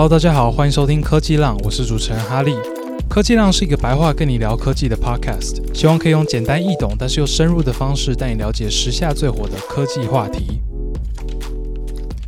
Hello，大家好，欢迎收听科技浪，我是主持人哈利。科技浪是一个白话跟你聊科技的 Podcast，希望可以用简单易懂但是又深入的方式带你了解时下最火的科技话题。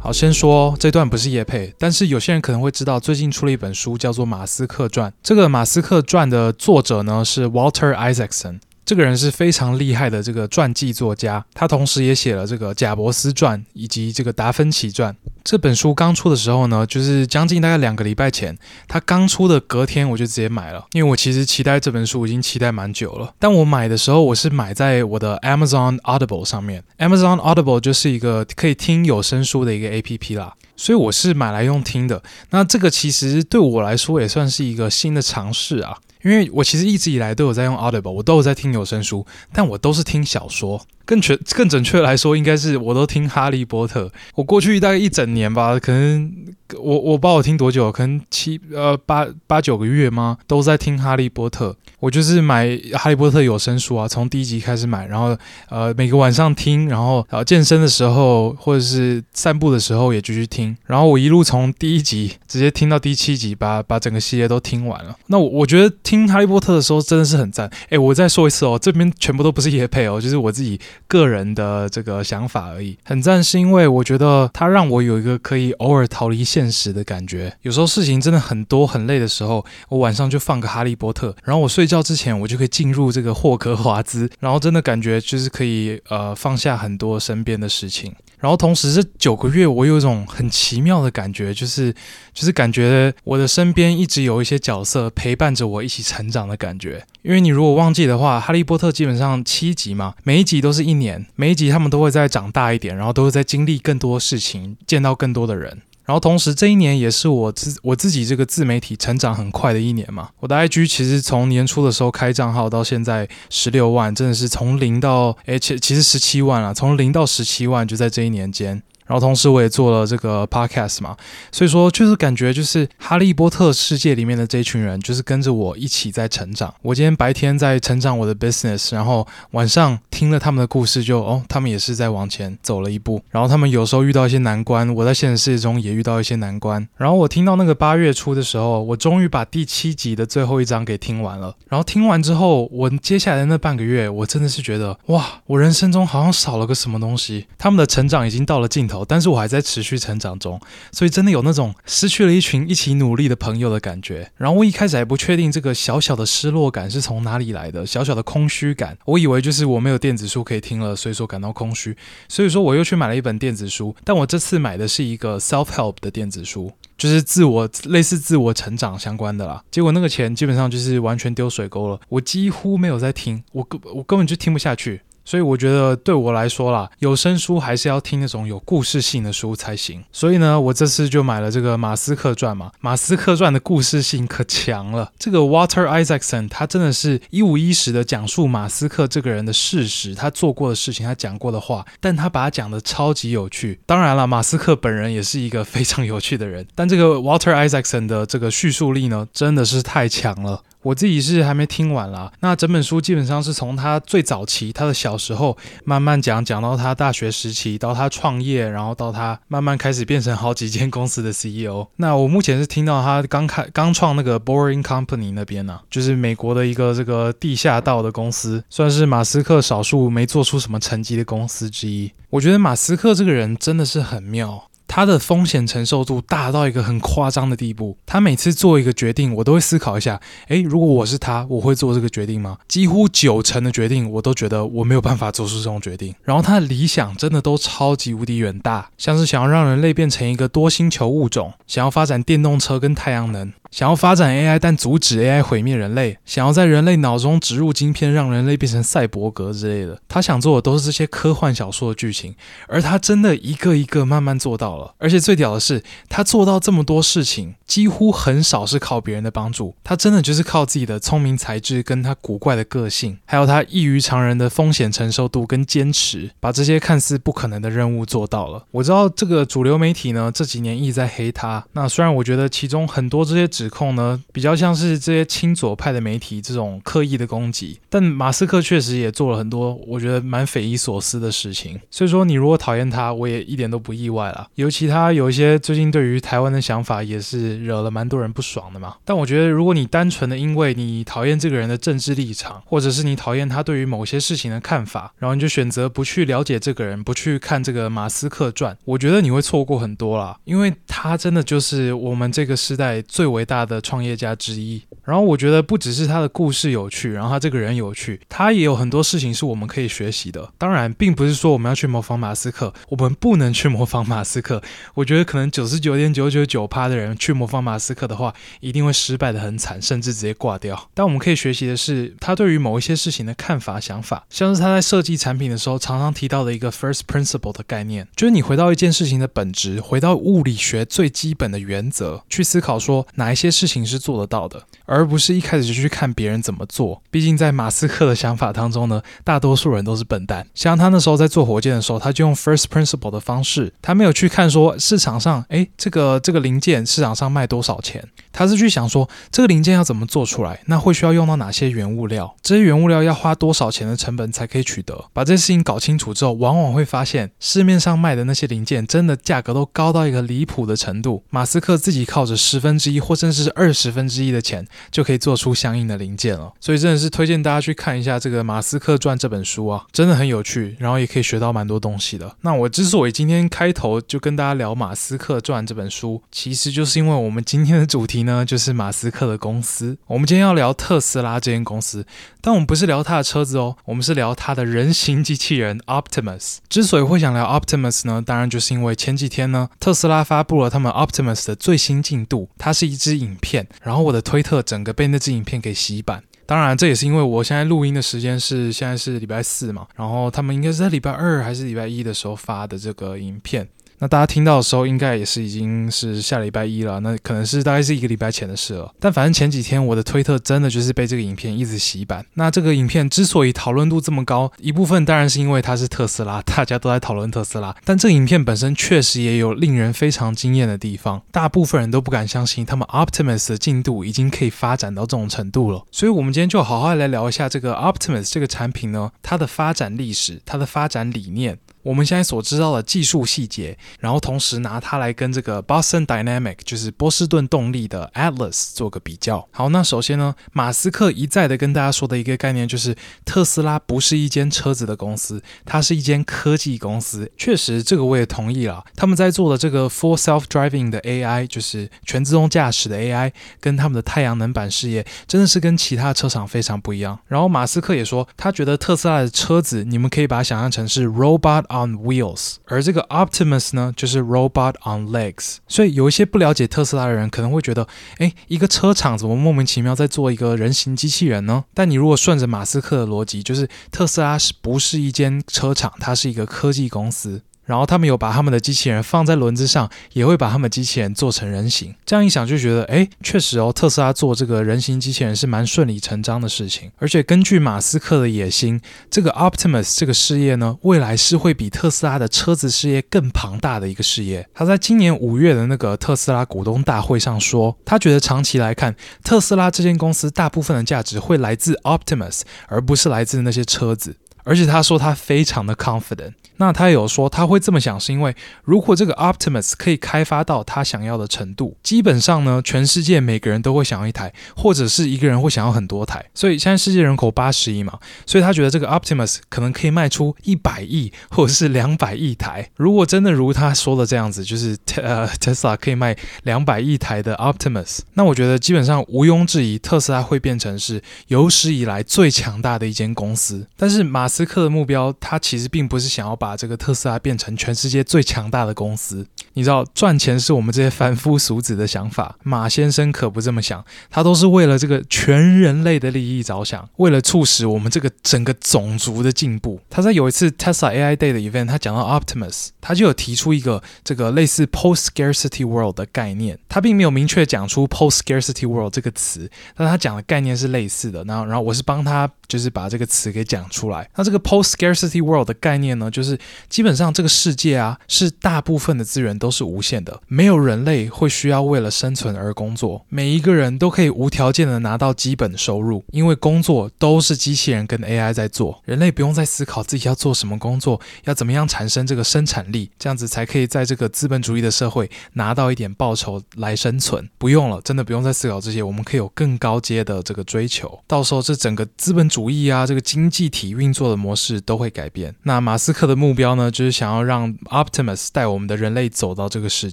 好，先说这段不是叶配，但是有些人可能会知道，最近出了一本书，叫做《马斯克传》。这个《马斯克传》的作者呢是 Walter Isaacson。这个人是非常厉害的这个传记作家，他同时也写了这个贾伯斯传以及这个达芬奇传。这本书刚出的时候呢，就是将近大概两个礼拜前，他刚出的隔天我就直接买了，因为我其实期待这本书已经期待蛮久了。但我买的时候，我是买在我的 Amazon Audible 上面，Amazon Audible 就是一个可以听有声书的一个 APP 啦，所以我是买来用听的。那这个其实对我来说也算是一个新的尝试啊。因为我其实一直以来都有在用 Audible，我都有在听有声书，但我都是听小说。更全、更准确来说，应该是我都听《哈利波特》。我过去大概一整年吧，可能我我不知道我听多久，可能七呃八八九个月吗？都在听《哈利波特》。我就是买《哈利波特》有声书啊，从第一集开始买，然后呃每个晚上听，然后呃健身的时候或者是散步的时候也继续听。然后我一路从第一集直接听到第七集，把把整个系列都听完了。那我我觉得听《哈利波特》的时候真的是很赞。诶，我再说一次哦，这边全部都不是业配哦，就是我自己。个人的这个想法而已，很赞，是因为我觉得它让我有一个可以偶尔逃离现实的感觉。有时候事情真的很多很累的时候，我晚上就放个哈利波特，然后我睡觉之前我就可以进入这个霍格华兹，然后真的感觉就是可以呃放下很多身边的事情。然后同时这九个月，我有一种很奇妙的感觉，就是就是感觉我的身边一直有一些角色陪伴着我一起成长的感觉。因为你如果忘记的话，《哈利波特》基本上七集嘛，每一集都是一年，每一集他们都会再长大一点，然后都会再经历更多事情，见到更多的人。然后同时，这一年也是我自我自己这个自媒体成长很快的一年嘛。我的 IG 其实从年初的时候开账号到现在十六万，真的是从零到诶，其其实十七万了，从零到十七万就在这一年间。然后同时我也做了这个 podcast 嘛，所以说就是感觉就是哈利波特世界里面的这群人，就是跟着我一起在成长。我今天白天在成长我的 business，然后晚上听了他们的故事就，就哦，他们也是在往前走了一步。然后他们有时候遇到一些难关，我在现实世界中也遇到一些难关。然后我听到那个八月初的时候，我终于把第七集的最后一章给听完了。然后听完之后，我接下来的那半个月，我真的是觉得哇，我人生中好像少了个什么东西。他们的成长已经到了尽头。但是我还在持续成长中，所以真的有那种失去了一群一起努力的朋友的感觉。然后我一开始还不确定这个小小的失落感是从哪里来的，小小的空虚感。我以为就是我没有电子书可以听了，所以说感到空虚。所以说我又去买了一本电子书，但我这次买的是一个 self help 的电子书，就是自我类似自我成长相关的啦。结果那个钱基本上就是完全丢水沟了，我几乎没有在听，我根我根本就听不下去。所以我觉得对我来说啦，有声书还是要听那种有故事性的书才行。所以呢，我这次就买了这个《马斯克传》嘛，《马斯克传》的故事性可强了。这个 Walter Isaacson 他真的是一五一十的讲述马斯克这个人的事实，他做过的事情，他讲过的话，但他把它讲的超级有趣。当然了，马斯克本人也是一个非常有趣的人，但这个 Walter Isaacson 的这个叙述力呢，真的是太强了。我自己是还没听完啦，那整本书基本上是从他最早期，他的小时候慢慢讲，讲到他大学时期，到他创业，然后到他慢慢开始变成好几间公司的 CEO。那我目前是听到他刚开刚创那个 Boring Company 那边呢、啊，就是美国的一个这个地下道的公司，算是马斯克少数没做出什么成绩的公司之一。我觉得马斯克这个人真的是很妙。他的风险承受度大到一个很夸张的地步，他每次做一个决定，我都会思考一下，诶，如果我是他，我会做这个决定吗？几乎九成的决定，我都觉得我没有办法做出这种决定。然后他的理想真的都超级无敌远大，像是想要让人类变成一个多星球物种，想要发展电动车跟太阳能。想要发展 AI，但阻止 AI 毁灭人类；想要在人类脑中植入晶片，让人类变成赛博格之类的。他想做的都是这些科幻小说的剧情，而他真的一个一个慢慢做到了。而且最屌的是，他做到这么多事情，几乎很少是靠别人的帮助，他真的就是靠自己的聪明才智，跟他古怪的个性，还有他异于常人的风险承受度跟坚持，把这些看似不可能的任务做到了。我知道这个主流媒体呢，这几年一直在黑他。那虽然我觉得其中很多这些。指控呢，比较像是这些亲左派的媒体这种刻意的攻击，但马斯克确实也做了很多我觉得蛮匪夷所思的事情。所以说，你如果讨厌他，我也一点都不意外了。有其他有一些最近对于台湾的想法，也是惹了蛮多人不爽的嘛。但我觉得，如果你单纯的因为你讨厌这个人的政治立场，或者是你讨厌他对于某些事情的看法，然后你就选择不去了解这个人，不去看这个马斯克传，我觉得你会错过很多啦，因为他真的就是我们这个时代最伟大的创业家之一。然后我觉得不只是他的故事有趣，然后他这个人有趣，他也有很多事情是我们可以学习的。当然，并不是说我们要去模仿马斯克，我们不能去模仿马斯克。我觉得可能九十九点九九九趴的人去模仿马斯克的话，一定会失败得很惨，甚至直接挂掉。但我们可以学习的是他对于某一些事情的看法、想法，像是他在设计产品的时候常常提到的一个 first principle 的概念，就是你回到一件事情的本质，回到物理学最基本的原则，去思考说哪一些事情是做得到的。而而不是一开始就去看别人怎么做。毕竟在马斯克的想法当中呢，大多数人都是笨蛋。像他那时候在做火箭的时候，他就用 first principle 的方式，他没有去看说市场上，诶，这个这个零件市场上卖多少钱，他是去想说这个零件要怎么做出来，那会需要用到哪些原物料，这些原物料要花多少钱的成本才可以取得。把这事情搞清楚之后，往往会发现市面上卖的那些零件真的价格都高到一个离谱的程度。马斯克自己靠着十分之一或甚至是二十分之一的钱。就可以做出相应的零件了，所以真的是推荐大家去看一下这个《马斯克传》这本书啊，真的很有趣，然后也可以学到蛮多东西的。那我之所以今天开头就跟大家聊《马斯克传》这本书，其实就是因为我们今天的主题呢，就是马斯克的公司。我们今天要聊特斯拉这间公司，但我们不是聊他的车子哦，我们是聊他的人形机器人 Optimus。之所以会想聊 Optimus 呢，当然就是因为前几天呢，特斯拉发布了他们 Optimus 的最新进度，它是一支影片，然后我的推特整。个被那支影片给洗版，当然这也是因为我现在录音的时间是现在是礼拜四嘛，然后他们应该是在礼拜二还是礼拜一的时候发的这个影片。那大家听到的时候，应该也是已经是下礼拜一了，那可能是大概是一个礼拜前的事了。但反正前几天我的推特真的就是被这个影片一直洗版。那这个影片之所以讨论度这么高，一部分当然是因为它是特斯拉，大家都在讨论特斯拉。但这个影片本身确实也有令人非常惊艳的地方，大部分人都不敢相信他们 Optimus 的进度已经可以发展到这种程度了。所以，我们今天就好好来聊一下这个 Optimus 这个产品呢，它的发展历史，它的发展理念。我们现在所知道的技术细节，然后同时拿它来跟这个 Boston Dynamic，就是波士顿动力的 Atlas 做个比较。好，那首先呢，马斯克一再的跟大家说的一个概念就是，特斯拉不是一间车子的公司，它是一间科技公司。确实，这个我也同意了。他们在做的这个 Full Self-Driving 的 AI，就是全自动驾驶的 AI，跟他们的太阳能板事业，真的是跟其他车厂非常不一样。然后马斯克也说，他觉得特斯拉的车子，你们可以把它想象成是 Robot。On wheels，而这个 Optimus 呢，就是 Robot on legs。所以有一些不了解特斯拉的人可能会觉得，诶，一个车厂怎么莫名其妙在做一个人形机器人呢？但你如果顺着马斯克的逻辑，就是特斯拉是不是一间车厂，它是一个科技公司。然后他们有把他们的机器人放在轮子上，也会把他们机器人做成人形。这样一想就觉得，哎，确实哦，特斯拉做这个人形机器人是蛮顺理成章的事情。而且根据马斯克的野心，这个 Optimus 这个事业呢，未来是会比特斯拉的车子事业更庞大的一个事业。他在今年五月的那个特斯拉股东大会上说，他觉得长期来看，特斯拉这间公司大部分的价值会来自 Optimus，而不是来自那些车子。而且他说他非常的 confident。那他有说他会这么想，是因为如果这个 Optimus 可以开发到他想要的程度，基本上呢，全世界每个人都会想要一台，或者是一个人会想要很多台。所以现在世界人口八十亿嘛，所以他觉得这个 Optimus 可能可以卖出一百亿或者是两百亿台。如果真的如他说的这样子，就是呃 Tesla 可以卖两百亿台的 Optimus，那我觉得基本上毋庸置疑，特斯拉会变成是有史以来最强大的一间公司。但是马斯克的目标，他其实并不是想要把这个特斯拉变成全世界最强大的公司，你知道赚钱是我们这些凡夫俗子的想法，马先生可不这么想，他都是为了这个全人类的利益着想，为了促使我们这个整个种族的进步。他在有一次 Tesla AI Day 的 event，他讲到 Optimus，他就有提出一个这个类似 Post Scarcity World 的概念，他并没有明确讲出 Post Scarcity World 这个词，但他讲的概念是类似的。然后，然后我是帮他就是把这个词给讲出来。那这个 post scarcity world 的概念呢，就是基本上这个世界啊，是大部分的资源都是无限的，没有人类会需要为了生存而工作，每一个人都可以无条件的拿到基本收入，因为工作都是机器人跟 AI 在做，人类不用再思考自己要做什么工作，要怎么样产生这个生产力，这样子才可以在这个资本主义的社会拿到一点报酬来生存。不用了，真的不用再思考这些，我们可以有更高阶的这个追求，到时候这整个资本主义啊，这个经济体运作的模式都会改变。那马斯克的目标呢，就是想要让 Optimus 带我们的人类走到这个世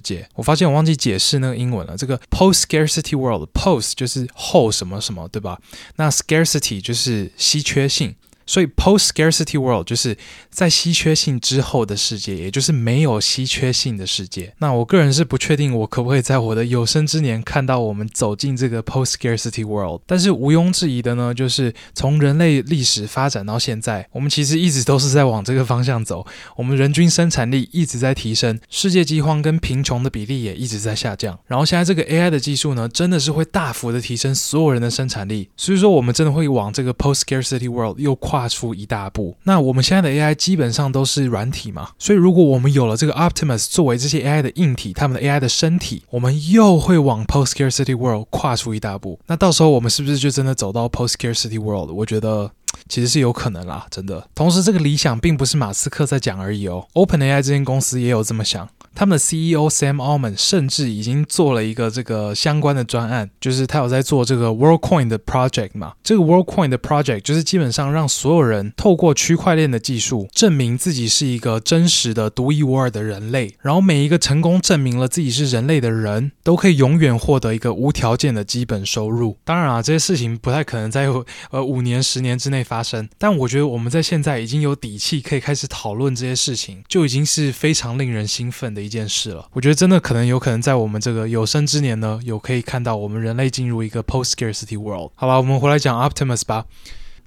界。我发现我忘记解释那个英文了，这个 Post Scarcity World，Post 就是后什么什么，对吧？那 Scarcity 就是稀缺性。所以，post scarcity world 就是在稀缺性之后的世界，也就是没有稀缺性的世界。那我个人是不确定我可不可以在我的有生之年看到我们走进这个 post scarcity world。但是毋庸置疑的呢，就是从人类历史发展到现在，我们其实一直都是在往这个方向走。我们人均生产力一直在提升，世界饥荒跟贫穷的比例也一直在下降。然后现在这个 AI 的技术呢，真的是会大幅的提升所有人的生产力。所以说，我们真的会往这个 post scarcity world 又跨。跨出一大步。那我们现在的 AI 基本上都是软体嘛，所以如果我们有了这个 Optimus 作为这些 AI 的硬体，他们的 AI 的身体，我们又会往 Post Scarcity World 跨出一大步。那到时候我们是不是就真的走到 Post Scarcity World？我觉得其实是有可能啦，真的。同时，这个理想并不是马斯克在讲而已哦，OpenAI 这间公司也有这么想。他们的 CEO Sam Altman 甚至已经做了一个这个相关的专案，就是他有在做这个 WorldCoin 的 project 嘛。这个 WorldCoin 的 project 就是基本上让所有人透过区块链的技术证明自己是一个真实的独一无二的人类，然后每一个成功证明了自己是人类的人都可以永远获得一个无条件的基本收入。当然啊，这些事情不太可能在呃五年、十年之内发生，但我觉得我们在现在已经有底气可以开始讨论这些事情，就已经是非常令人兴奋的一一件事了，我觉得真的可能有可能在我们这个有生之年呢，有可以看到我们人类进入一个 post scarcity world。好吧，我们回来讲 Optimus 吧。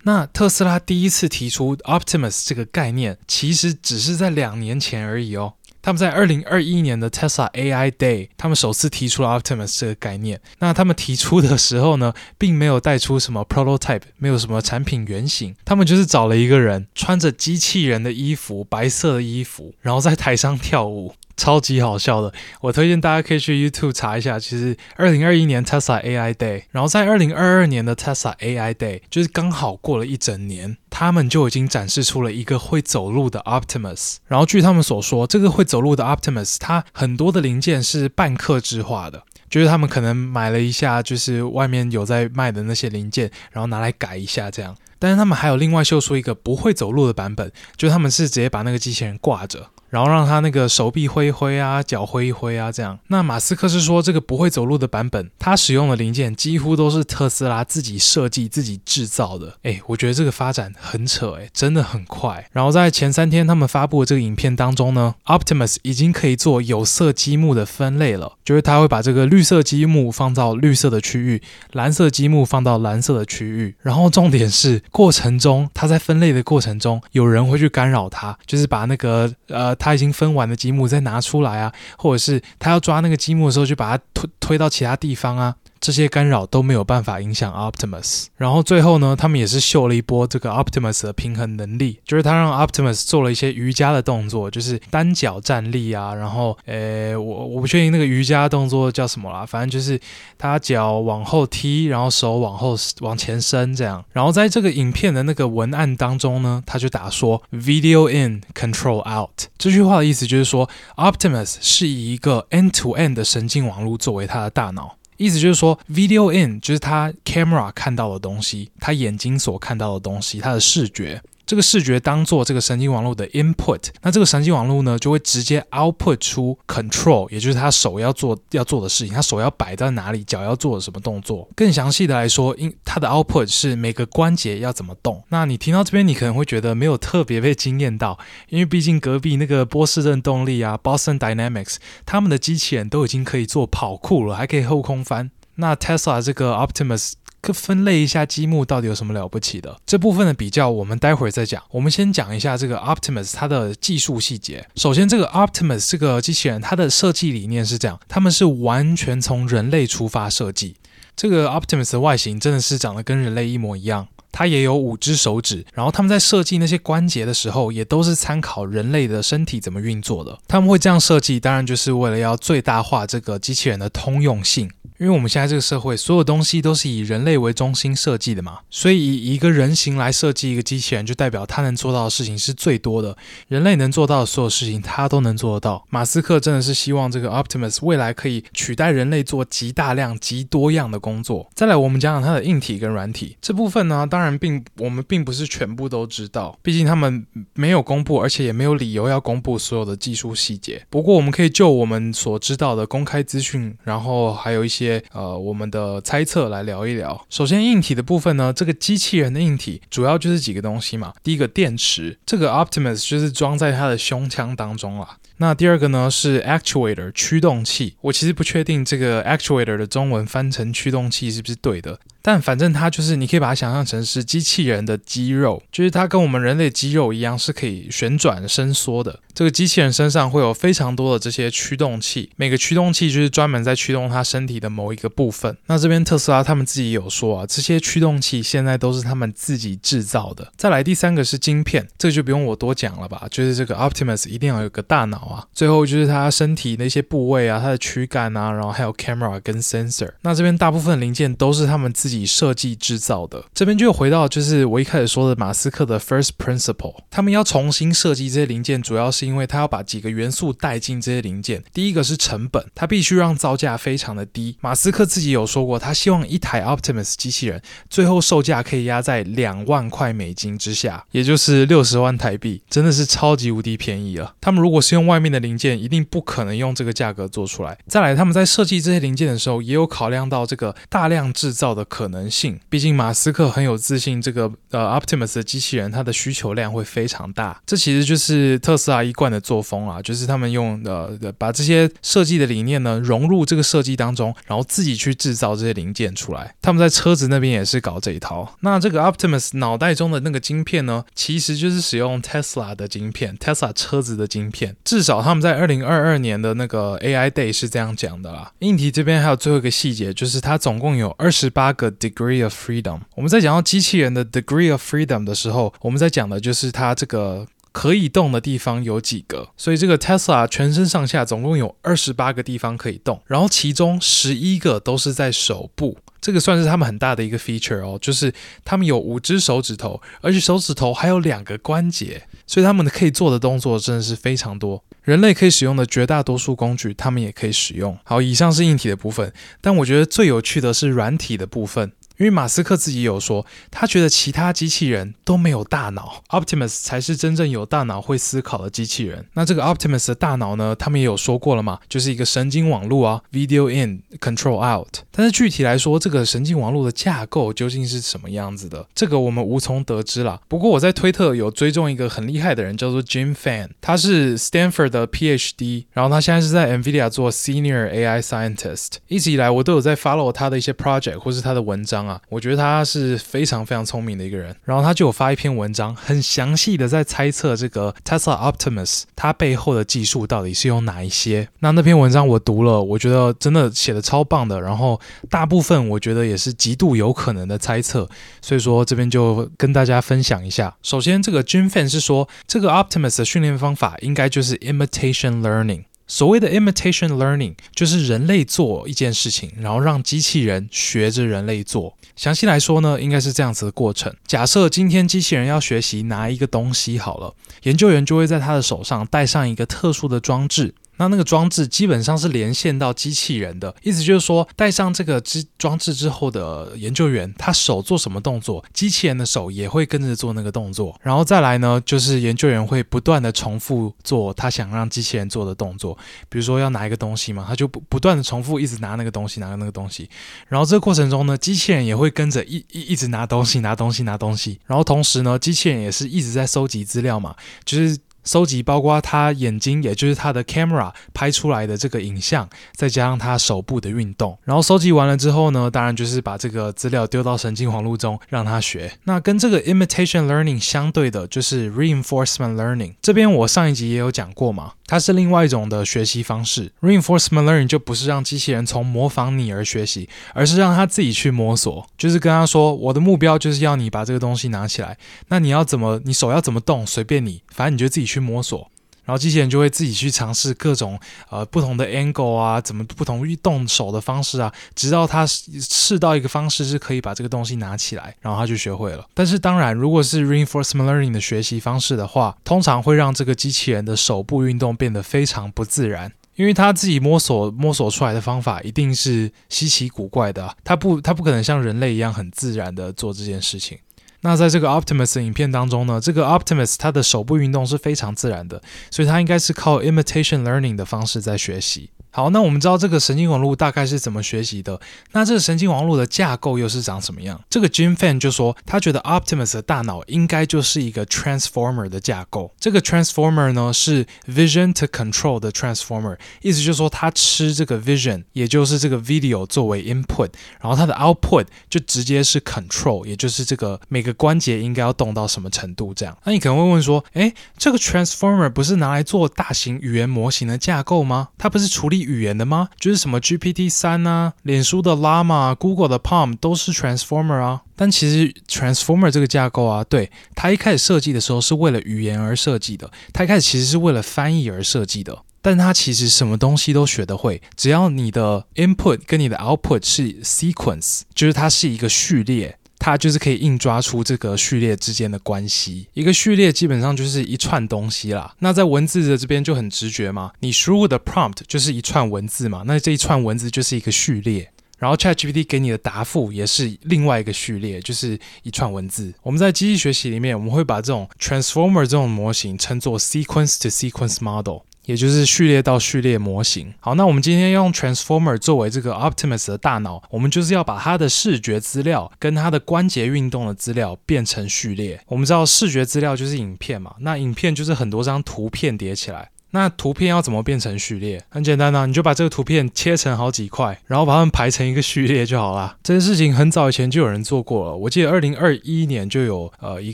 那特斯拉第一次提出 Optimus 这个概念，其实只是在两年前而已哦。他们在二零二一年的 Tesla AI Day，他们首次提出了 Optimus 这个概念。那他们提出的时候呢，并没有带出什么 prototype，没有什么产品原型。他们就是找了一个人，穿着机器人的衣服，白色的衣服，然后在台上跳舞。超级好笑的，我推荐大家可以去 YouTube 查一下。其实，二零二一年 Tesla AI Day，然后在二零二二年的 Tesla AI Day，就是刚好过了一整年，他们就已经展示出了一个会走路的 Optimus。然后据他们所说，这个会走路的 Optimus，它很多的零件是半克制化的，就是他们可能买了一下，就是外面有在卖的那些零件，然后拿来改一下这样。但是他们还有另外秀出一个不会走路的版本，就他们是直接把那个机器人挂着。然后让他那个手臂挥一挥啊，脚挥一挥啊，这样。那马斯克是说，这个不会走路的版本，他使用的零件几乎都是特斯拉自己设计、自己制造的。诶，我觉得这个发展很扯，诶，真的很快。然后在前三天他们发布的这个影片当中呢，Optimus 已经可以做有色积木的分类了，就是他会把这个绿色积木放到绿色的区域，蓝色积木放到蓝色的区域。然后重点是过程中，他在分类的过程中，有人会去干扰他，就是把那个呃。他已经分完的积木再拿出来啊，或者是他要抓那个积木的时候，就把它推推到其他地方啊。这些干扰都没有办法影响 Optimus，然后最后呢，他们也是秀了一波这个 Optimus 的平衡能力，就是他让 Optimus 做了一些瑜伽的动作，就是单脚站立啊，然后，诶，我我不确定那个瑜伽动作叫什么啦，反正就是他脚往后踢，然后手往后往前伸这样，然后在这个影片的那个文案当中呢，他就打说 Video in, Control out，这句话的意思就是说 Optimus 是以一个 end-to-end 的神经网络作为他的大脑。意思就是说，video in 就是他 camera 看到的东西，他眼睛所看到的东西，他的视觉。这个视觉当做这个神经网络的 input，那这个神经网络呢，就会直接 output 出 control，也就是他手要做要做的事情，他手要摆在哪里，脚要做的什么动作。更详细的来说，因它的 output 是每个关节要怎么动。那你听到这边，你可能会觉得没有特别被惊艳到，因为毕竟隔壁那个波士顿动力啊，Boston Dynamics，他们的机器人都已经可以做跑酷了，还可以后空翻。那 Tesla 这个 Optimus。可分类一下积木到底有什么了不起的？这部分的比较我们待会儿再讲。我们先讲一下这个 Optimus 它的技术细节。首先，这个 Optimus 这个机器人它的设计理念是这样，他们是完全从人类出发设计。这个 Optimus 的外形真的是长得跟人类一模一样。它也有五只手指，然后他们在设计那些关节的时候，也都是参考人类的身体怎么运作的。他们会这样设计，当然就是为了要最大化这个机器人的通用性。因为我们现在这个社会，所有东西都是以人类为中心设计的嘛，所以以一个人形来设计一个机器人，就代表他能做到的事情是最多的。人类能做到的所有事情，他都能做得到。马斯克真的是希望这个 Optimus 未来可以取代人类做极大量、极多样的工作。再来，我们讲讲它的硬体跟软体这部分呢，当然并我们并不是全部都知道，毕竟他们没有公布，而且也没有理由要公布所有的技术细节。不过，我们可以就我们所知道的公开资讯，然后还有一些。呃，我们的猜测来聊一聊。首先，硬体的部分呢，这个机器人的硬体主要就是几个东西嘛。第一个，电池，这个 Optimus 就是装在它的胸腔当中了。那第二个呢是 Actuator 驱动器，我其实不确定这个 Actuator 的中文翻成驱动器是不是对的。但反正它就是，你可以把它想象成是机器人的肌肉，就是它跟我们人类肌肉一样，是可以旋转伸缩的。这个机器人身上会有非常多的这些驱动器，每个驱动器就是专门在驱动它身体的某一个部分。那这边特斯拉他们自己有说啊，这些驱动器现在都是他们自己制造的。再来第三个是晶片，这个就不用我多讲了吧，就是这个 Optimus 一定要有个大脑啊。最后就是它身体那些部位啊，它的躯干啊，然后还有 camera 跟 sensor。那这边大部分零件都是他们自己。自己设计制造的，这边就回到就是我一开始说的马斯克的 first principle，他们要重新设计这些零件，主要是因为他要把几个元素带进这些零件。第一个是成本，他必须让造价非常的低。马斯克自己有说过，他希望一台 Optimus 机器人最后售价可以压在两万块美金之下，也就是六十万台币，真的是超级无敌便宜了。他们如果是用外面的零件，一定不可能用这个价格做出来。再来，他们在设计这些零件的时候，也有考量到这个大量制造的可。可能性，毕竟马斯克很有自信，这个呃 Optimus 的机器人它的需求量会非常大。这其实就是特斯拉一贯的作风啊，就是他们用呃把这些设计的理念呢融入这个设计当中，然后自己去制造这些零件出来。他们在车子那边也是搞这一套。那这个 Optimus 脑袋中的那个晶片呢，其实就是使用 Tesla 的晶片，Tesla 车子的晶片。至少他们在二零二二年的那个 AI Day 是这样讲的啦。硬体这边还有最后一个细节，就是它总共有二十八个。Degree of freedom。我们在讲到机器人的 degree of freedom 的时候，我们在讲的就是它这个可以动的地方有几个。所以这个 Tesla 全身上下总共有二十八个地方可以动，然后其中十一个都是在手部。这个算是他们很大的一个 feature 哦，就是他们有五只手指头，而且手指头还有两个关节，所以他们可以做的动作真的是非常多。人类可以使用的绝大多数工具，他们也可以使用。好，以上是硬体的部分，但我觉得最有趣的是软体的部分。因为马斯克自己有说，他觉得其他机器人都没有大脑，Optimus 才是真正有大脑会思考的机器人。那这个 Optimus 的大脑呢，他们也有说过了嘛，就是一个神经网络啊，Video in, Control out。但是具体来说，这个神经网络的架构究竟是什么样子的，这个我们无从得知啦。不过我在推特有追踪一个很厉害的人，叫做 Jim Fan，他是 Stanford 的 PhD，然后他现在是在 NVIDIA 做 Senior AI Scientist。一直以来我都有在 follow 他的一些 project 或是他的文章。我觉得他是非常非常聪明的一个人，然后他就有发一篇文章，很详细的在猜测这个 Tesla Optimus 它背后的技术到底是有哪一些。那那篇文章我读了，我觉得真的写的超棒的，然后大部分我觉得也是极度有可能的猜测，所以说这边就跟大家分享一下。首先，这个 Jim Fan 是说，这个 Optimus 的训练方法应该就是 imitation learning。所谓的 imitation learning 就是人类做一件事情，然后让机器人学着人类做。详细来说呢，应该是这样子的过程。假设今天机器人要学习拿一个东西好了，研究员就会在他的手上戴上一个特殊的装置。那那个装置基本上是连线到机器人的，意思就是说，戴上这个机装置之后的研究员，他手做什么动作，机器人的手也会跟着做那个动作。然后再来呢，就是研究员会不断的重复做他想让机器人做的动作，比如说要拿一个东西嘛，他就不不断的重复一直拿那个东西，拿那个东西。然后这个过程中呢，机器人也会跟着一一一直拿东西，拿东西，拿东西。然后同时呢，机器人也是一直在收集资料嘛，就是。收集包括他眼睛，也就是他的 camera 拍出来的这个影像，再加上他手部的运动，然后收集完了之后呢，当然就是把这个资料丢到神经网络中让他学。那跟这个 imitation learning 相对的就是 reinforcement learning。这边我上一集也有讲过嘛。它是另外一种的学习方式。Reinforcement learning 就不是让机器人从模仿你而学习，而是让它自己去摸索。就是跟他说，我的目标就是要你把这个东西拿起来，那你要怎么，你手要怎么动，随便你，反正你就自己去摸索。然后机器人就会自己去尝试各种呃不同的 angle 啊，怎么不同于动手的方式啊，直到他试到一个方式是可以把这个东西拿起来，然后他就学会了。但是当然，如果是 reinforcement learning 的学习方式的话，通常会让这个机器人的手部运动变得非常不自然，因为他自己摸索摸索出来的方法一定是稀奇古怪的，他不他不可能像人类一样很自然的做这件事情。那在这个 Optimus 影片当中呢，这个 Optimus 它的手部运动是非常自然的，所以它应该是靠 imitation learning 的方式在学习。好，那我们知道这个神经网络大概是怎么学习的。那这个神经网络的架构又是长什么样？这个 Jim Fan 就说，他觉得 Optimus 的大脑应该就是一个 Transformer 的架构。这个 Transformer 呢是 Vision to Control 的 Transformer，意思就是说它吃这个 Vision，也就是这个 Video 作为 Input，然后它的 Output 就直接是 Control，也就是这个每个关节应该要动到什么程度这样。那你可能会问说，诶，这个 Transformer 不是拿来做大型语言模型的架构吗？它不是处理语言的吗？就是什么 GPT 三啊，脸书的 Llama、Google 的 Palm 都是 Transformer 啊。但其实 Transformer 这个架构啊，对，它一开始设计的时候是为了语言而设计的，它一开始其实是为了翻译而设计的。但它其实什么东西都学得会，只要你的 Input 跟你的 Output 是 Sequence，就是它是一个序列。它就是可以硬抓出这个序列之间的关系。一个序列基本上就是一串东西啦。那在文字的这边就很直觉嘛，你输入的 prompt 就是一串文字嘛，那这一串文字就是一个序列。然后 ChatGPT 给你的答复也是另外一个序列，就是一串文字。我们在机器学习里面，我们会把这种 Transformer 这种模型称作 Sequence to Sequence Model。也就是序列到序列模型。好，那我们今天用 Transformer 作为这个 Optimus 的大脑，我们就是要把它的视觉资料跟它的关节运动的资料变成序列。我们知道视觉资料就是影片嘛，那影片就是很多张图片叠起来。那图片要怎么变成序列？很简单呐、你就把这个图片切成好几块，然后把它们排成一个序列就好了。这件事情很早以前就有人做过了，我记得二零二一年就有呃一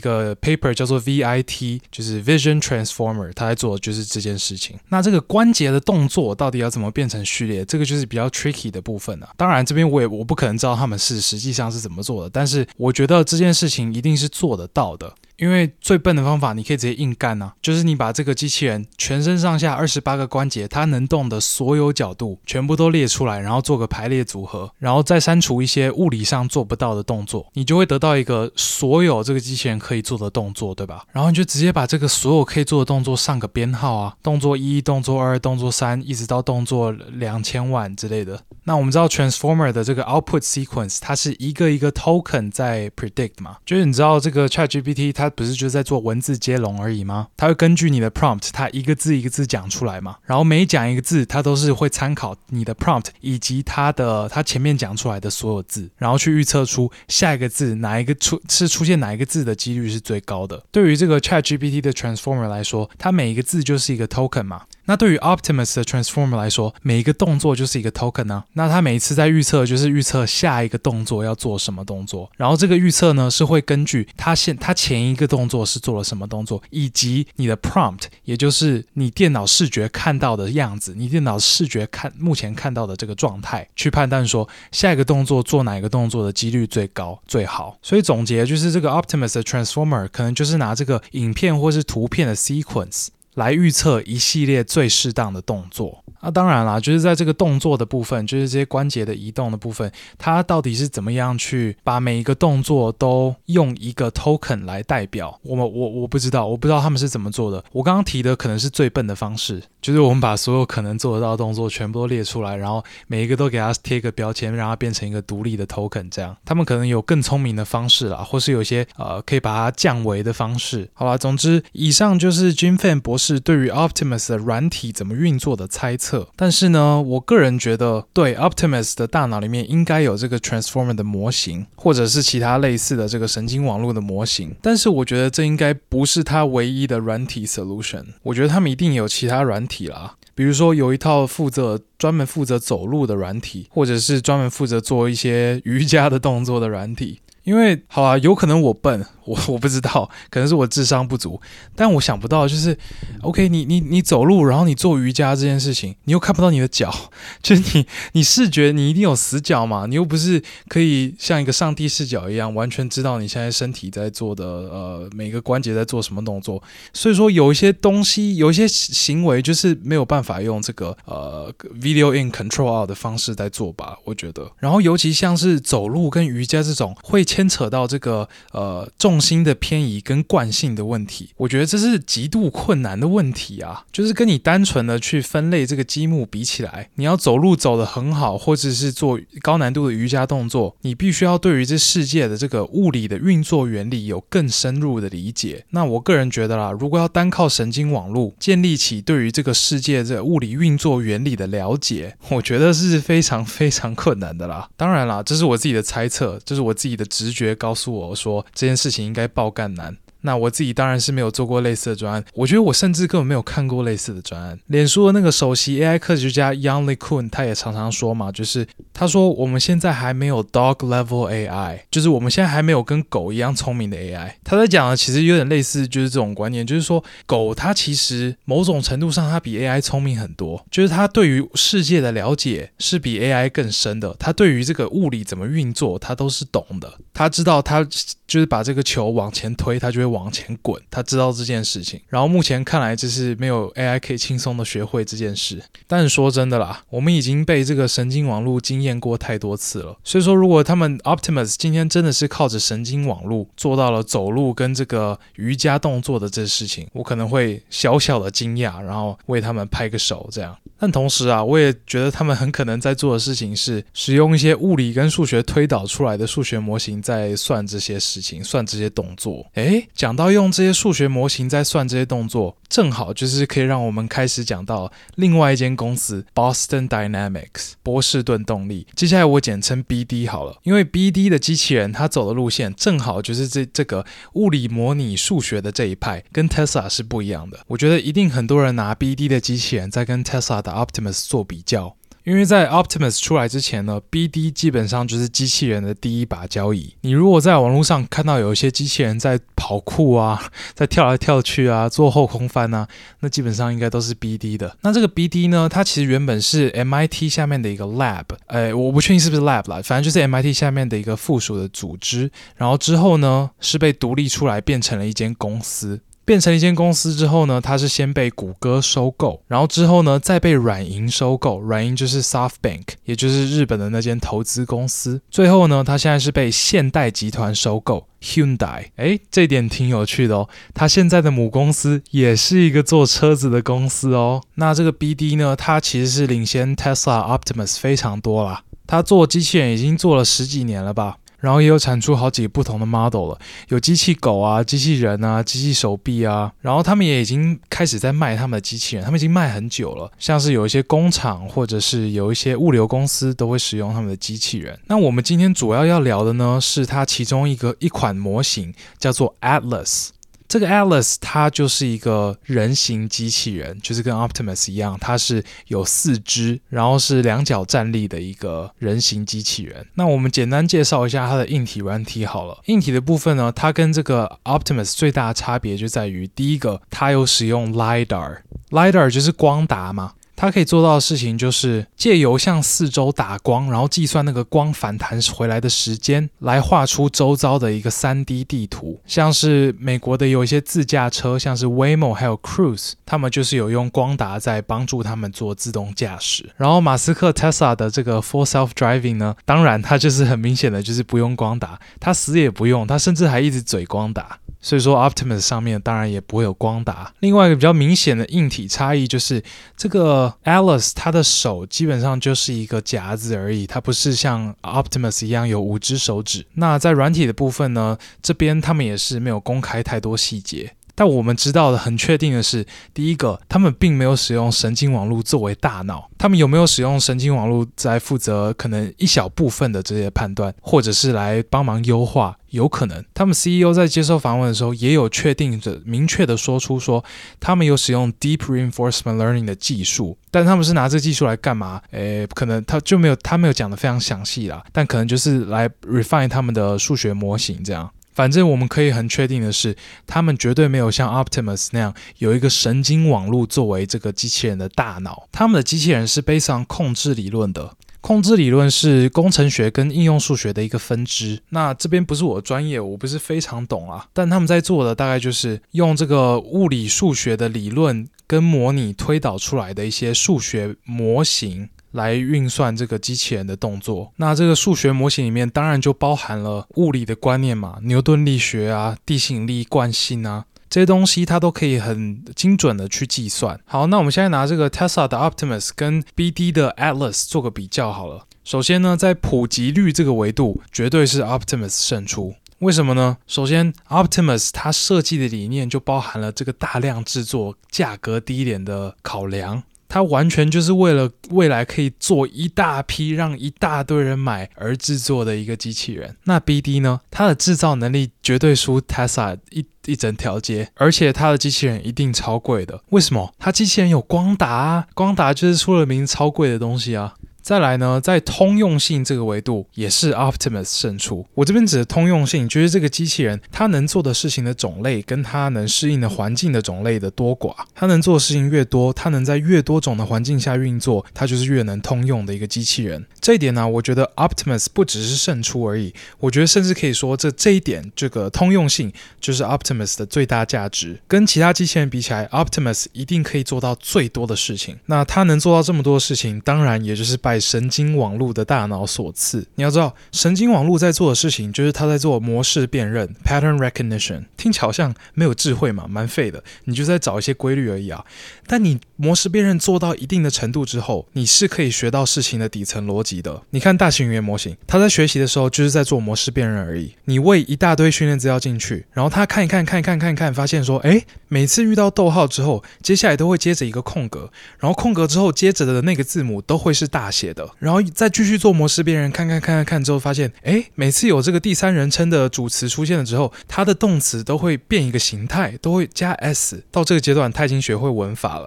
个 paper 叫做 VIT，就是 Vision Transformer，他在做的就是这件事情。那这个关节的动作到底要怎么变成序列？这个就是比较 tricky 的部分啊。当然这边我也我不可能知道他们是实际上是怎么做的，但是我觉得这件事情一定是做得到的。因为最笨的方法，你可以直接硬干、啊，就是你把这个机器人全身上下二十八个关节，它能动的所有角度全部都列出来，然后做个排列组合，然后再删除一些物理上做不到的动作，你就会得到一个所有这个机器人可以做的动作，对吧？然后你就直接把这个所有可以做的动作上个编号啊，动作一、动作二、动作三，一直到动作两千万之类的。那我们知道 Transformer 的这个 Output Sequence，它是一个一个 Token 在 Predict 嘛，就是你知道这个 ChatGPT 它。不是就是在做文字接龙而已吗？它会根据你的 prompt，它一个字一个字讲出来嘛。然后每讲一个字，它都是会参考你的 prompt 以及它的它前面讲出来的所有字，然后去预测出下一个字哪一个出是出现哪一个字的几率是最高的。对于这个 ChatGPT 的 Transformer 来说，它每一个字就是一个 token 嘛。那对于 Optimus 的 Transformer 来说，每一个动作就是一个 token 呢。那它每一次在预测，就是预测下一个动作要做什么动作。然后这个预测呢，是会根据它现它前一个动作是做了什么动作，以及你的 prompt，也就是你电脑视觉看到的样子，你电脑视觉看目前看到的这个状态，去判断说下一个动作做哪一个动作的几率最高最好。所以总结就是，这个 Optimus 的 Transformer 可能就是拿这个影片或是图片的 sequence。来预测一系列最适当的动作。那当然啦，就是在这个动作的部分，就是这些关节的移动的部分，它到底是怎么样去把每一个动作都用一个 token 来代表？我们我我不知道，我不知道他们是怎么做的。我刚刚提的可能是最笨的方式，就是我们把所有可能做得到的动作全部都列出来，然后每一个都给它贴个标签，让它变成一个独立的 token。这样，他们可能有更聪明的方式啦，或是有些呃可以把它降维的方式。好吧，总之，以上就是 Jim Fan 博士对于 Optimus 的软体怎么运作的猜测。但是呢，我个人觉得，对 Optimus 的大脑里面应该有这个 Transformer 的模型，或者是其他类似的这个神经网络的模型。但是我觉得这应该不是它唯一的软体 solution。我觉得他们一定有其他软体啦，比如说有一套负责专门负责走路的软体，或者是专门负责做一些瑜伽的动作的软体。因为好啊，有可能我笨。我我不知道，可能是我智商不足，但我想不到就是，OK，你你你走路，然后你做瑜伽这件事情，你又看不到你的脚，就是你你视觉你一定有死角嘛，你又不是可以像一个上帝视角一样，完全知道你现在身体在做的呃每个关节在做什么动作，所以说有一些东西，有一些行为就是没有办法用这个呃 video in control out 的方式在做吧，我觉得，然后尤其像是走路跟瑜伽这种会牵扯到这个呃重。重心的偏移跟惯性的问题，我觉得这是极度困难的问题啊！就是跟你单纯的去分类这个积木比起来，你要走路走得很好，或者是做高难度的瑜伽动作，你必须要对于这世界的这个物理的运作原理有更深入的理解。那我个人觉得啦，如果要单靠神经网络建立起对于这个世界这物理运作原理的了解，我觉得是非常非常困难的啦。当然啦，这是我自己的猜测，这是我自己的直觉告诉我说这件事情。应该爆干难。那我自己当然是没有做过类似的专案，我觉得我甚至根本没有看过类似的专案。脸书的那个首席 AI 科学家 Young Lee Kun 他也常常说嘛，就是他说我们现在还没有 dog level AI，就是我们现在还没有跟狗一样聪明的 AI。他在讲的其实有点类似，就是这种观念，就是说狗它其实某种程度上它比 AI 聪明很多，就是它对于世界的了解是比 AI 更深的，它对于这个物理怎么运作它都是懂的，它知道它就是把这个球往前推，它就会往。前滚，他知道这件事情。然后目前看来，就是没有 AI 可以轻松的学会这件事。但是说真的啦，我们已经被这个神经网络惊艳过太多次了。所以说，如果他们 Optimus 今天真的是靠着神经网络做到了走路跟这个瑜伽动作的这事情，我可能会小小的惊讶，然后为他们拍个手这样。但同时啊，我也觉得他们很可能在做的事情是使用一些物理跟数学推导出来的数学模型在算这些事事情，算这些动作。诶，讲到用这些数学模型在算这些动作，正好就是可以让我们开始讲到另外一间公司 Boston Dynamics 波士顿动力。接下来我简称 BD 好了，因为 BD 的机器人它走的路线正好就是这这个物理模拟数学的这一派，跟 Tesla 是不一样的。我觉得一定很多人拿 BD 的机器人在跟 Tesla 的。Optimus 做比较，因为在 Optimus 出来之前呢，BD 基本上就是机器人的第一把交椅。你如果在网络上看到有一些机器人在跑酷啊，在跳来跳去啊，做后空翻啊，那基本上应该都是 BD 的。那这个 BD 呢，它其实原本是 MIT 下面的一个 lab，哎，我不确定是不是 lab 啦，反正就是 MIT 下面的一个附属的组织。然后之后呢，是被独立出来变成了一间公司。变成一间公司之后呢，它是先被谷歌收购，然后之后呢，再被软银收购。软银就是 SoftBank，也就是日本的那间投资公司。最后呢，它现在是被现代集团收购，Hyundai。诶，这点挺有趣的哦。它现在的母公司也是一个做车子的公司哦。那这个 BD 呢，它其实是领先 Tesla Optimus 非常多啦。它做机器人已经做了十几年了吧。然后也有产出好几个不同的 model 了，有机器狗啊、机器人啊、机器手臂啊，然后他们也已经开始在卖他们的机器人，他们已经卖很久了，像是有一些工厂或者是有一些物流公司都会使用他们的机器人。那我们今天主要要聊的呢，是它其中一个一款模型，叫做 Atlas。这个 Alice 它就是一个人形机器人，就是跟 Optimus 一样，它是有四肢，然后是两脚站立的一个人形机器人。那我们简单介绍一下它的硬体软体好了。硬体的部分呢，它跟这个 Optimus 最大的差别就在于，第一个，它有使用 LiDAR，LiDAR 就是光达嘛。它可以做到的事情就是借由向四周打光，然后计算那个光反弹回来的时间，来画出周遭的一个 3D 地图。像是美国的有一些自驾车，像是 Waymo 还有 Cruise，他们就是有用光达在帮助他们做自动驾驶。然后马斯克 Tesla 的这个 Full Self Driving 呢，当然它就是很明显的就是不用光达，它死也不用，它甚至还一直嘴光达。所以说，Optimus 上面当然也不会有光达。另外一个比较明显的硬体差异就是，这个 Alice 它的手基本上就是一个夹子而已，它不是像 Optimus 一样有五只手指。那在软体的部分呢，这边他们也是没有公开太多细节。但我们知道的很确定的是，第一个，他们并没有使用神经网络作为大脑。他们有没有使用神经网络在负责可能一小部分的这些判断，或者是来帮忙优化？有可能。他们 CEO 在接受访问的时候，也有确定的、明确的说出说，他们有使用 Deep Reinforcement Learning 的技术。但他们是拿这技术来干嘛？诶，可能他就没有，他没有讲得非常详细啦。但可能就是来 refine 他们的数学模型这样。反正我们可以很确定的是，他们绝对没有像 Optimus 那样有一个神经网络作为这个机器人的大脑。他们的机器人是基于控制理论的。控制理论是工程学跟应用数学的一个分支。那这边不是我的专业，我不是非常懂啊。但他们在做的大概就是用这个物理数学的理论跟模拟推导出来的一些数学模型来运算这个机器人的动作。那这个数学模型里面当然就包含了物理的观念嘛，牛顿力学啊，地心引力惯性啊。这些东西它都可以很精准的去计算。好，那我们现在拿这个 Tesla 的 Optimus 跟 BD 的 Atlas 做个比较好了。首先呢，在普及率这个维度，绝对是 Optimus 胜出。为什么呢？首先，Optimus 它设计的理念就包含了这个大量制作、价格低廉的考量。它完全就是为了未来可以做一大批让一大堆人买而制作的一个机器人。那 BD 呢？它的制造能力绝对输 Tesla 一一整条街，而且它的机器人一定超贵的。为什么？它机器人有光达啊，光达就是出了名超贵的东西啊。再来呢，在通用性这个维度也是 Optimus 胜出。我这边指的通用性，就是这个机器人它能做的事情的种类，跟它能适应的环境的种类的多寡。它能做的事情越多，它能在越多种的环境下运作，它就是越能通用的一个机器人。这一点呢，我觉得 Optimus 不只是胜出而已，我觉得甚至可以说这这一点这个通用性就是 Optimus 的最大价值。跟其他机器人比起来，Optimus 一定可以做到最多的事情。那它能做到这么多事情，当然也就是拜神经网络的大脑所赐。你要知道，神经网络在做的事情，就是它在做模式辨认 （pattern recognition）。听起来好像没有智慧嘛，蛮废的。你就在找一些规律而已啊。但你模式辨认做到一定的程度之后，你是可以学到事情的底层逻辑的。你看大型语言模型，它在学习的时候就是在做模式辨认而已。你喂一大堆训练资料进去，然后它看一看，看一看，看一看，发现说，诶，每次遇到逗号之后，接下来都会接着一个空格，然后空格之后接着的那个字母都会是大写的。然后再继续做模式辨认，看看看看看之后，发现，诶，每次有这个第三人称的主词出现了之后，它的动词都会变一个形态，都会加 s。到这个阶段，他已经学会文法。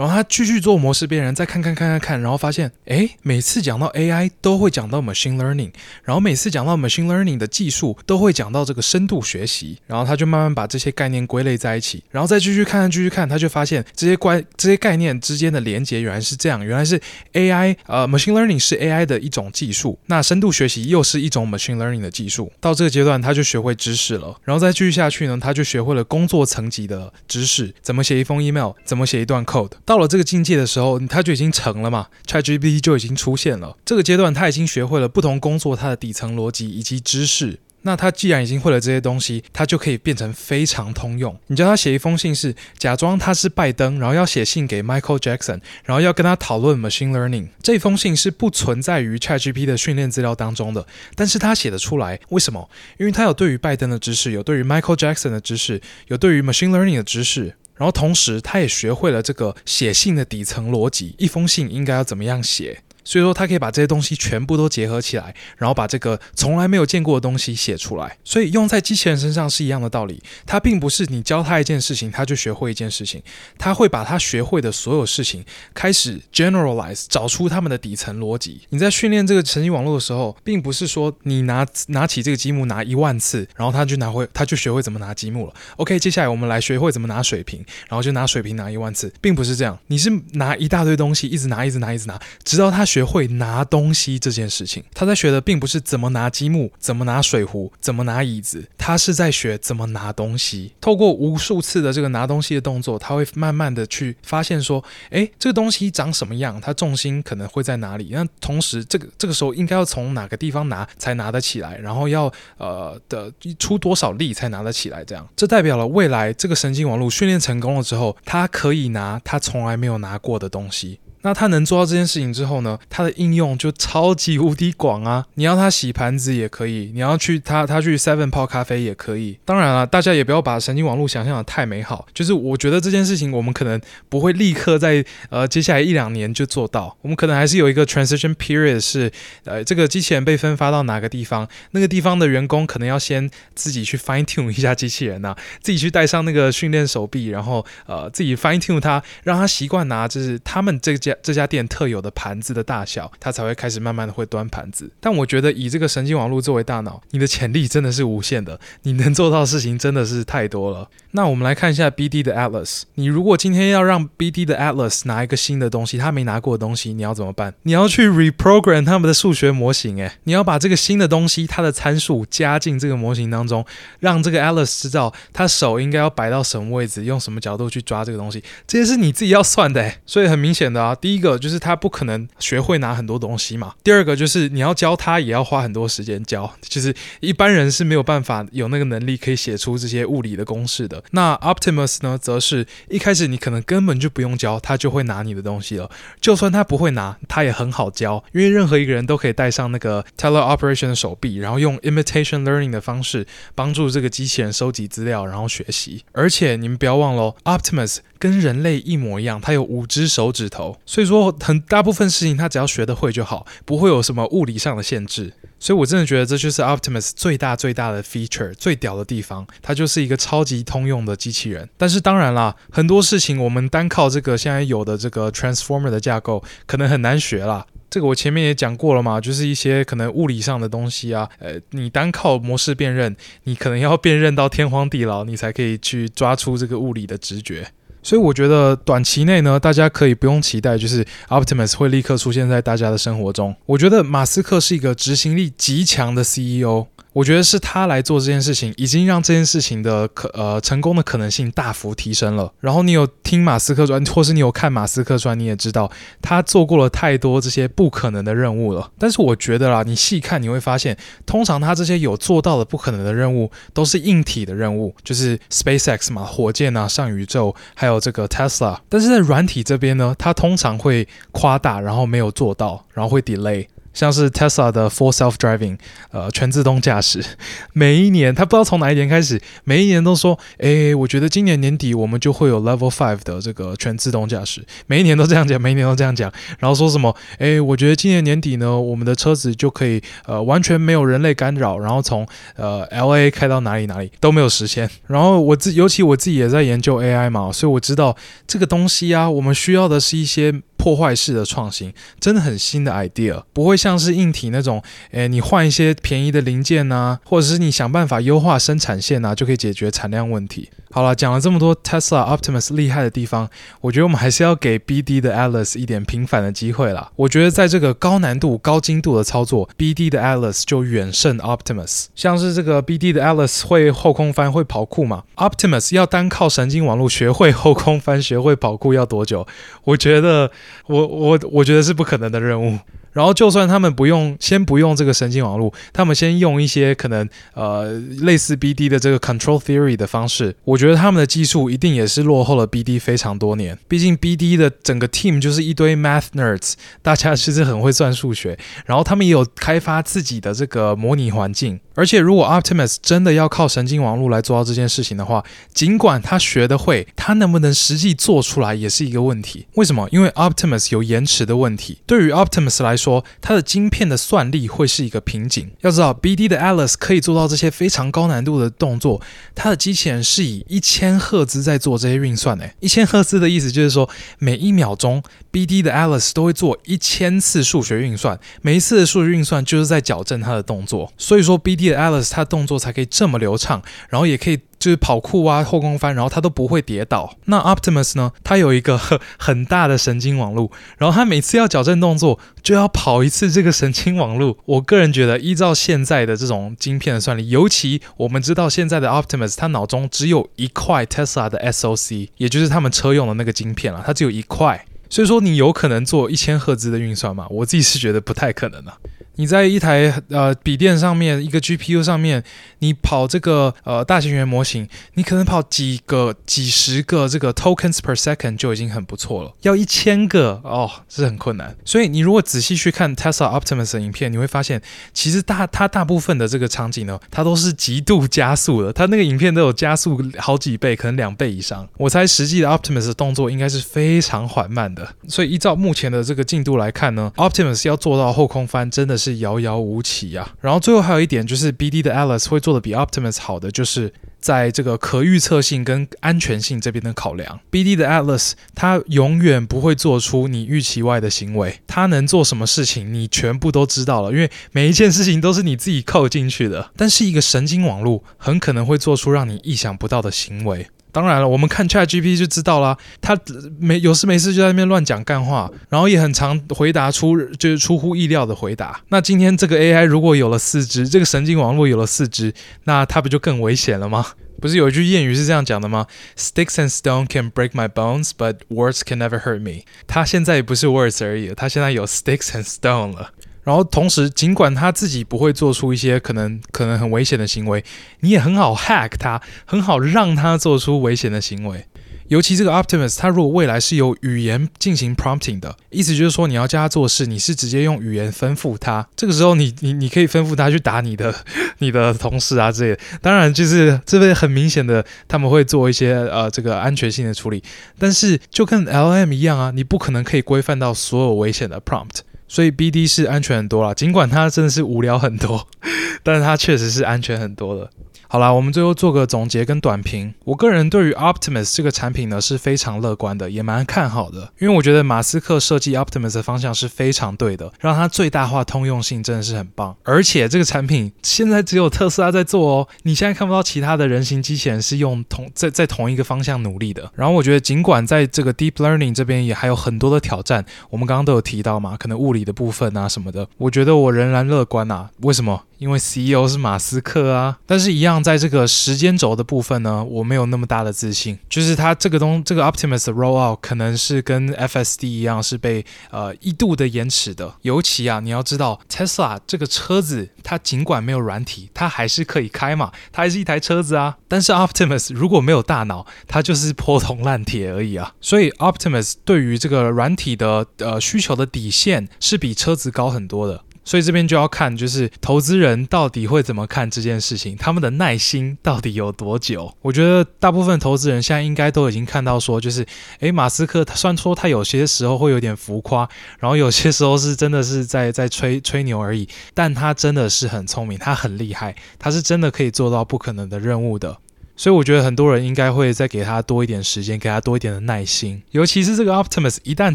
然后他继续做模式辨认，再看看看看看，然后发现，诶，每次讲到 AI 都会讲到 machine learning，然后每次讲到 machine learning 的技术都会讲到这个深度学习，然后他就慢慢把这些概念归类在一起，然后再继续看，继续看，他就发现这些关这些概念之间的连接原来是这样，原来是 AI，呃，machine learning 是 AI 的一种技术，那深度学习又是一种 machine learning 的技术。到这个阶段，他就学会知识了，然后再继续下去呢，他就学会了工作层级的知识，怎么写一封 email，怎么写一段 code。到了这个境界的时候，他就已经成了嘛，ChatGPT 就已经出现了。这个阶段，他已经学会了不同工作它的底层逻辑以及知识。那他既然已经会了这些东西，他就可以变成非常通用。你叫他写一封信是假装他是拜登，然后要写信给 Michael Jackson，然后要跟他讨论 machine learning。这封信是不存在于 ChatGPT 的训练资料当中的，但是他写得出来，为什么？因为他有对于拜登的知识，有对于 Michael Jackson 的知识，有对于 machine learning 的知识。然后同时，他也学会了这个写信的底层逻辑，一封信应该要怎么样写。所以说，他可以把这些东西全部都结合起来，然后把这个从来没有见过的东西写出来。所以用在机器人身上是一样的道理。它并不是你教他一件事情，他就学会一件事情。他会把他学会的所有事情开始 generalize，找出他们的底层逻辑。你在训练这个神经网络的时候，并不是说你拿拿起这个积木拿一万次，然后他就拿会他就学会怎么拿积木了。OK，接下来我们来学会怎么拿水瓶，然后就拿水瓶拿一万次，并不是这样。你是拿一大堆东西，一直拿，一直拿，一直拿，直到他。学会拿东西这件事情，他在学的并不是怎么拿积木、怎么拿水壶、怎么拿椅子，他是在学怎么拿东西。透过无数次的这个拿东西的动作，他会慢慢的去发现说，诶，这个东西长什么样？它重心可能会在哪里？那同时，这个这个时候应该要从哪个地方拿才拿得起来？然后要呃的出多少力才拿得起来？这样，这代表了未来这个神经网络训练成功了之后，它可以拿它从来没有拿过的东西。那他能做到这件事情之后呢，他的应用就超级无敌广啊！你要他洗盘子也可以，你要去他他去 Seven 泡咖啡也可以。当然了，大家也不要把神经网络想象的太美好。就是我觉得这件事情我们可能不会立刻在呃接下来一两年就做到，我们可能还是有一个 transition period，是呃这个机器人被分发到哪个地方，那个地方的员工可能要先自己去 fine tune 一下机器人呐、啊，自己去带上那个训练手臂，然后呃自己 fine tune 它，让它习惯拿，就是他们这个。这家店特有的盘子的大小，它才会开始慢慢的会端盘子。但我觉得以这个神经网络作为大脑，你的潜力真的是无限的，你能做到的事情真的是太多了。那我们来看一下 BD 的 Atlas，你如果今天要让 BD 的 Atlas 拿一个新的东西，他没拿过的东西，你要怎么办？你要去 reprogram 他们的数学模型，诶，你要把这个新的东西它的参数加进这个模型当中，让这个 Atlas 知道他手应该要摆到什么位置，用什么角度去抓这个东西，这些是你自己要算的诶。所以很明显的啊，第一个就是他不可能学会拿很多东西嘛，第二个就是你要教他也要花很多时间教，就是一般人是没有办法有那个能力可以写出这些物理的公式的。那 Optimus 呢，则是一开始你可能根本就不用教，他就会拿你的东西了。就算他不会拿，他也很好教，因为任何一个人都可以带上那个 Teleoperation 的手臂，然后用 Imitation Learning 的方式帮助这个机器人收集资料，然后学习。而且你们不要忘了，Optimus 跟人类一模一样，它有五只手指头，所以说很大部分事情他只要学得会就好，不会有什么物理上的限制。所以，我真的觉得这就是 Optimus 最大最大的 feature，最屌的地方。它就是一个超级通用的机器人。但是，当然啦，很多事情我们单靠这个现在有的这个 Transformer 的架构，可能很难学啦。这个我前面也讲过了嘛，就是一些可能物理上的东西啊，呃，你单靠模式辨认，你可能要辨认到天荒地老，你才可以去抓出这个物理的直觉。所以我觉得短期内呢，大家可以不用期待，就是 Optimus 会立刻出现在大家的生活中。我觉得马斯克是一个执行力极强的 CEO。我觉得是他来做这件事情，已经让这件事情的可呃成功的可能性大幅提升了。然后你有听马斯克传，或是你有看马斯克传，你也知道他做过了太多这些不可能的任务了。但是我觉得啦，你细看你会发现，通常他这些有做到的不可能的任务，都是硬体的任务，就是 SpaceX 嘛，火箭啊，上宇宙，还有这个 Tesla。但是在软体这边呢，他通常会夸大，然后没有做到，然后会 delay。像是 Tesla 的 Full Self Driving，呃，全自动驾驶，每一年他不知道从哪一年开始，每一年都说，诶，我觉得今年年底我们就会有 Level Five 的这个全自动驾驶，每一年都这样讲，每一年都这样讲，然后说什么，诶，我觉得今年年底呢，我们的车子就可以呃完全没有人类干扰，然后从呃 LA 开到哪里哪里都没有实现。然后我自尤其我自己也在研究 AI 嘛，所以我知道这个东西啊，我们需要的是一些。破坏式的创新，真的很新的 idea，不会像是硬体那种，诶，你换一些便宜的零件、啊，或者是你想办法优化生产线、啊，就可以解决产量问题。好了，讲了这么多 Tesla Optimus 厉害的地方，我觉得我们还是要给 BD 的 Atlas 一点平反的机会啦。我觉得在这个高难度、高精度的操作，BD 的 Atlas 就远胜 Optimus。像是这个 BD 的 Atlas 会后空翻、会跑酷嘛？Optimus 要单靠神经网络学会后空翻、学会跑酷要多久？我觉得，我我我觉得是不可能的任务。然后，就算他们不用，先不用这个神经网络，他们先用一些可能呃类似 BD 的这个 control theory 的方式，我觉得他们的技术一定也是落后了 BD 非常多年。毕竟 BD 的整个 team 就是一堆 math nerds，大家其实很会算数学，然后他们也有开发自己的这个模拟环境。而且，如果 Optimus 真的要靠神经网络来做到这件事情的话，尽管他学得会，他能不能实际做出来也是一个问题。为什么？因为 Optimus 有延迟的问题。对于 Optimus 来说，它的晶片的算力会是一个瓶颈。要知道，BD 的 Alice 可以做到这些非常高难度的动作，它的机器人是以一千赫兹在做这些运算。诶，一千赫兹的意思就是说，每一秒钟 BD 的 Alice 都会做一千次数学运算，每一次的数学运算就是在矫正它的动作。所以说，BD Alice，它动作才可以这么流畅，然后也可以就是跑酷啊、后空翻，然后它都不会跌倒。那 Optimus 呢？它有一个很大的神经网络，然后他每次要矫正动作就要跑一次这个神经网络。我个人觉得，依照现在的这种晶片的算力，尤其我们知道现在的 Optimus 他脑中只有一块 Tesla 的 SoC，也就是他们车用的那个晶片了，它只有一块，所以说你有可能做一千赫兹的运算吗？我自己是觉得不太可能的。你在一台呃笔电上面，一个 GPU 上面，你跑这个呃大型语言模型，你可能跑几个、几十个这个 tokens per second 就已经很不错了。要一千个哦，是很困难。所以你如果仔细去看 Tesla Optimus 的影片，你会发现，其实大它大部分的这个场景呢，它都是极度加速的。它那个影片都有加速好几倍，可能两倍以上。我猜实际的 Optimus 的动作应该是非常缓慢的。所以依照目前的这个进度来看呢，Optimus 要做到后空翻，真的是。是遥遥无期啊。然后最后还有一点就是 BD 的 Atlas 会做的比 Optimus 好的，就是在这个可预测性跟安全性这边的考量。BD 的 Atlas 它永远不会做出你预期外的行为，它能做什么事情你全部都知道了，因为每一件事情都是你自己扣进去的。但是一个神经网络很可能会做出让你意想不到的行为。当然了，我们看 ChatGPT 就知道啦，他没有事没事就在那边乱讲干话，然后也很常回答出就是出乎意料的回答。那今天这个 AI 如果有了四肢，这个神经网络有了四肢，那它不就更危险了吗？不是有一句谚语是这样讲的吗？Sticks and stone can break my bones, but words can never hurt me。它现在也不是 words 而已，它现在有 sticks and stone 了。然后同时，尽管他自己不会做出一些可能可能很危险的行为，你也很好 hack 他，很好让他做出危险的行为。尤其这个 Optimus，他如果未来是由语言进行 prompting 的，意思就是说你要叫他做事，你是直接用语言吩咐他。这个时候你，你你你可以吩咐他去打你的 你的同事啊之类的。当然，就是这边很明显的他们会做一些呃这个安全性的处理，但是就跟 LM 一样啊，你不可能可以规范到所有危险的 prompt。所以 BD 是安全很多啦，尽管它真的是无聊很多，但是它确实是安全很多的。好啦，我们最后做个总结跟短评。我个人对于 Optimus 这个产品呢是非常乐观的，也蛮看好的。因为我觉得马斯克设计 Optimus 的方向是非常对的，让它最大化通用性真的是很棒。而且这个产品现在只有特斯拉在做哦，你现在看不到其他的人形机器人是用同在在同一个方向努力的。然后我觉得尽管在这个 Deep Learning 这边也还有很多的挑战，我们刚刚都有提到嘛，可能物理的部分啊什么的，我觉得我仍然乐观啊。为什么？因为 CEO 是马斯克啊，但是一样在这个时间轴的部分呢，我没有那么大的自信。就是它这个东这个 Optimus 的 rollout 可能是跟 FSD 一样，是被呃一度的延迟的。尤其啊，你要知道 Tesla 这个车子，它尽管没有软体，它还是可以开嘛，它还是一台车子啊。但是 Optimus 如果没有大脑，它就是破铜烂铁而已啊。所以 Optimus 对于这个软体的呃需求的底线是比车子高很多的。所以这边就要看，就是投资人到底会怎么看这件事情，他们的耐心到底有多久？我觉得大部分投资人现在应该都已经看到说，就是，诶，马斯克他虽然说他有些时候会有点浮夸，然后有些时候是真的是在在吹吹牛而已，但他真的是很聪明，他很厉害，他是真的可以做到不可能的任务的。所以我觉得很多人应该会再给他多一点时间，给他多一点的耐心。尤其是这个 Optimus 一旦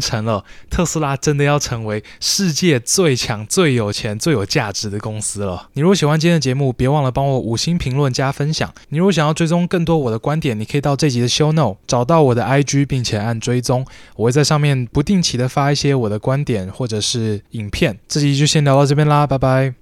成了，特斯拉真的要成为世界最强、最有钱、最有价值的公司了。你如果喜欢今天的节目，别忘了帮我五星评论加分享。你如果想要追踪更多我的观点，你可以到这集的 Show Note 找到我的 IG，并且按追踪。我会在上面不定期的发一些我的观点或者是影片。这集就先聊到这边啦，拜拜。